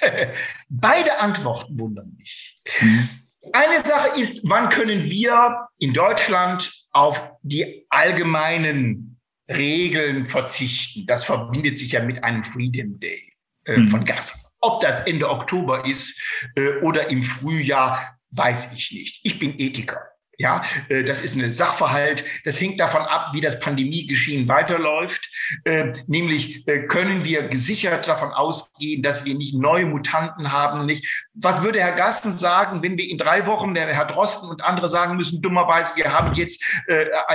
beide Antworten wundern mich. Hm. Eine Sache ist, wann können wir in Deutschland auf die allgemeinen Regeln verzichten? Das verbindet sich ja mit einem Freedom Day äh, mhm. von Gas. Ob das Ende Oktober ist äh, oder im Frühjahr, weiß ich nicht. Ich bin Ethiker. Ja, äh, das ist ein Sachverhalt. Das hängt davon ab, wie das Pandemiegeschehen weiterläuft. Äh, nämlich äh, können wir gesichert davon ausgehen, dass wir nicht neue Mutanten haben. Nicht. Was würde Herr Gassen sagen, wenn wir in drei Wochen, der Herr Drosten und andere sagen müssen, dummerweise, wir haben jetzt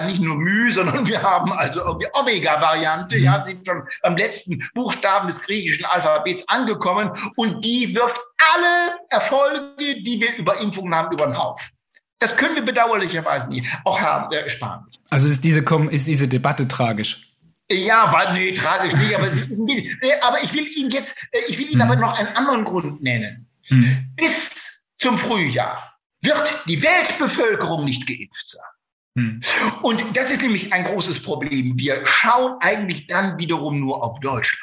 nicht nur Mühe, sondern wir haben also irgendwie Omega-Variante. Ja, sie sind schon am letzten Buchstaben des griechischen Alphabets angekommen und die wirft alle Erfolge, die wir über Impfungen haben, über den Haufen. Das können wir bedauerlicherweise nie. Auch Herr äh, Spahn. Also ist diese, ist diese Debatte tragisch? Ja, war, nee, tragisch nicht, aber, nee, aber ich will Ihnen jetzt, äh, ich will Ihnen hm. aber noch einen anderen Grund nennen. Hm. Bis zum Frühjahr wird die Weltbevölkerung nicht geimpft sein. Hm. Und das ist nämlich ein großes Problem. Wir schauen eigentlich dann wiederum nur auf Deutschland.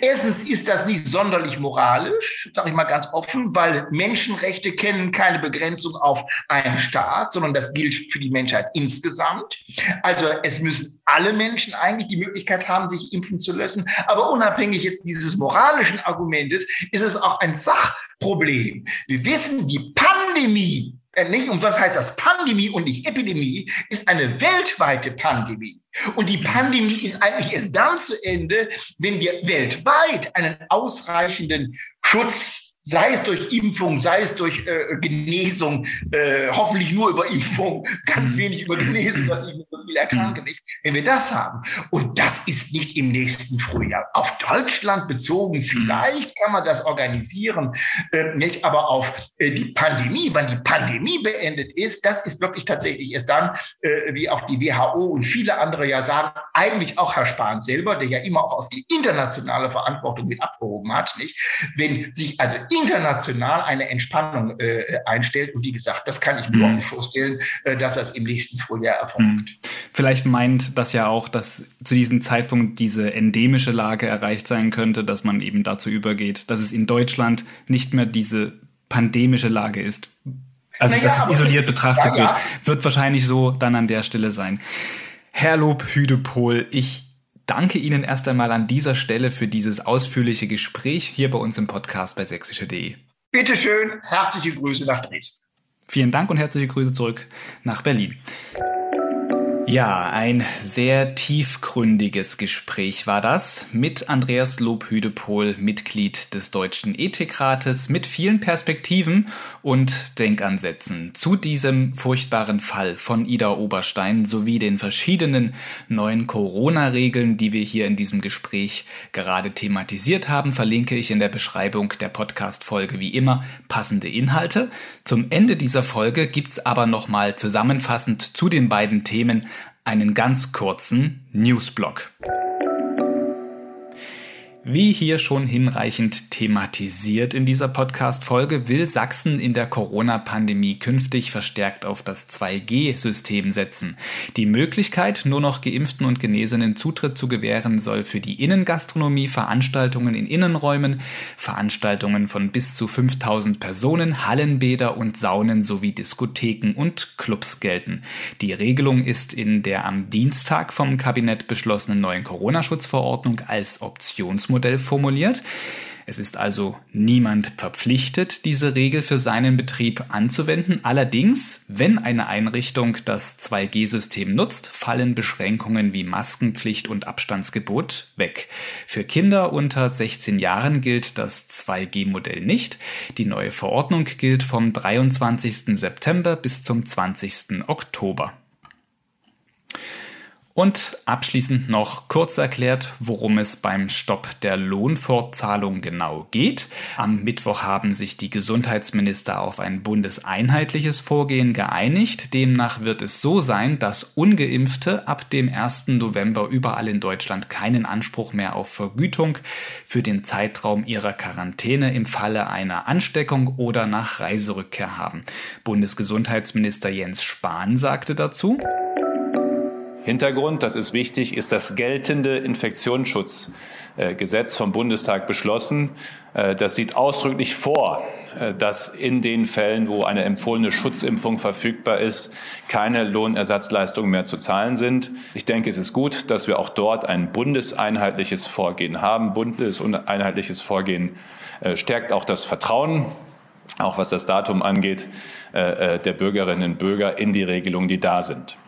Erstens ist das nicht sonderlich moralisch, sage ich mal ganz offen, weil Menschenrechte kennen keine Begrenzung auf einen Staat, sondern das gilt für die Menschheit insgesamt. Also es müssen alle Menschen eigentlich die Möglichkeit haben, sich impfen zu lassen. Aber unabhängig jetzt dieses moralischen Argumentes ist es auch ein Sachproblem. Wir wissen, die Pandemie nicht umsonst heißt das Pandemie und nicht Epidemie, ist eine weltweite Pandemie. Und die Pandemie ist eigentlich erst dann zu Ende, wenn wir weltweit einen ausreichenden Schutz sei es durch Impfung, sei es durch äh, Genesung, äh, hoffentlich nur über Impfung, ganz mhm. wenig über Genesung, dass ich so viel erkranke nicht. Wenn wir das haben, und das ist nicht im nächsten Frühjahr, auf Deutschland bezogen, vielleicht kann man das organisieren, äh, nicht, aber auf äh, die Pandemie, wann die Pandemie beendet ist, das ist wirklich tatsächlich erst dann, äh, wie auch die WHO und viele andere ja sagen, eigentlich auch Herr Spahn selber, der ja immer auch auf die internationale Verantwortung mit abgehoben hat, nicht, wenn sich also international eine Entspannung äh, einstellt. Und wie gesagt, das kann ich mir mhm. auch nicht vorstellen, äh, dass das im nächsten Frühjahr erfolgt. Mhm. Vielleicht meint das ja auch, dass zu diesem Zeitpunkt diese endemische Lage erreicht sein könnte, dass man eben dazu übergeht, dass es in Deutschland nicht mehr diese pandemische Lage ist. Also, naja, dass es isoliert betrachtet ja, ja. wird, wird wahrscheinlich so dann an der Stelle sein. Herr Lob Hüdepol, ich danke Ihnen erst einmal an dieser Stelle für dieses ausführliche Gespräch hier bei uns im Podcast bei sächsische.de. Bitte schön, herzliche Grüße nach Dresden. Vielen Dank und herzliche Grüße zurück nach Berlin. Ja, ein sehr tiefgründiges Gespräch war das mit Andreas Lobhüdepohl, Mitglied des Deutschen Ethikrates, mit vielen Perspektiven und Denkansätzen zu diesem furchtbaren Fall von Ida Oberstein sowie den verschiedenen neuen Corona-Regeln, die wir hier in diesem Gespräch gerade thematisiert haben, verlinke ich in der Beschreibung der Podcast-Folge wie immer passende Inhalte. Zum Ende dieser Folge gibt's aber nochmal zusammenfassend zu den beiden Themen einen ganz kurzen Newsblock. Wie hier schon hinreichend thematisiert in dieser Podcast-Folge, will Sachsen in der Corona-Pandemie künftig verstärkt auf das 2G-System setzen. Die Möglichkeit, nur noch Geimpften und Genesenen Zutritt zu gewähren, soll für die Innengastronomie, Veranstaltungen in Innenräumen, Veranstaltungen von bis zu 5000 Personen, Hallenbäder und Saunen sowie Diskotheken und Clubs gelten. Die Regelung ist in der am Dienstag vom Kabinett beschlossenen neuen Corona-Schutzverordnung als Optionsmodell Geschäftsmodell formuliert. Es ist also niemand verpflichtet, diese Regel für seinen Betrieb anzuwenden. Allerdings, wenn eine Einrichtung das 2G-System nutzt, fallen Beschränkungen wie Maskenpflicht und Abstandsgebot weg. Für Kinder unter 16 Jahren gilt das 2G-Modell nicht. Die neue Verordnung gilt vom 23. September bis zum 20. Oktober. Und abschließend noch kurz erklärt, worum es beim Stopp der Lohnfortzahlung genau geht. Am Mittwoch haben sich die Gesundheitsminister auf ein bundeseinheitliches Vorgehen geeinigt. Demnach wird es so sein, dass ungeimpfte ab dem 1. November überall in Deutschland keinen Anspruch mehr auf Vergütung für den Zeitraum ihrer Quarantäne im Falle einer Ansteckung oder nach Reiserückkehr haben. Bundesgesundheitsminister Jens Spahn sagte dazu, Hintergrund, das ist wichtig, ist das geltende Infektionsschutzgesetz vom Bundestag beschlossen. Äh, das sieht ausdrücklich vor, äh, dass in den Fällen, wo eine empfohlene Schutzimpfung verfügbar ist, keine Lohnersatzleistungen mehr zu zahlen sind. Ich denke, es ist gut, dass wir auch dort ein bundeseinheitliches Vorgehen haben. Bundeseinheitliches Vorgehen äh, stärkt auch das Vertrauen, auch was das Datum angeht, der Bürgerinnen und Bürger in die Regelungen, die da sind.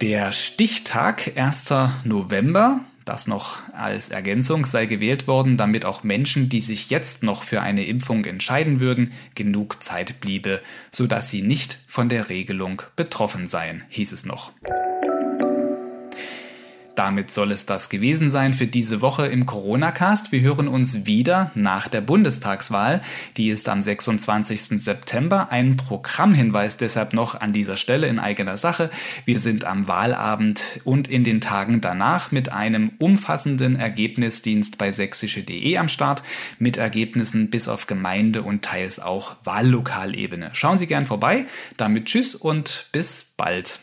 Der Stichtag 1. November, das noch als Ergänzung sei gewählt worden, damit auch Menschen, die sich jetzt noch für eine Impfung entscheiden würden, genug Zeit bliebe, sodass sie nicht von der Regelung betroffen seien, hieß es noch. Damit soll es das gewesen sein für diese Woche im Corona-Cast. Wir hören uns wieder nach der Bundestagswahl. Die ist am 26. September. Ein Programmhinweis deshalb noch an dieser Stelle in eigener Sache. Wir sind am Wahlabend und in den Tagen danach mit einem umfassenden Ergebnisdienst bei sächsische.de am Start mit Ergebnissen bis auf Gemeinde und teils auch Wahllokalebene. Schauen Sie gern vorbei. Damit tschüss und bis bald.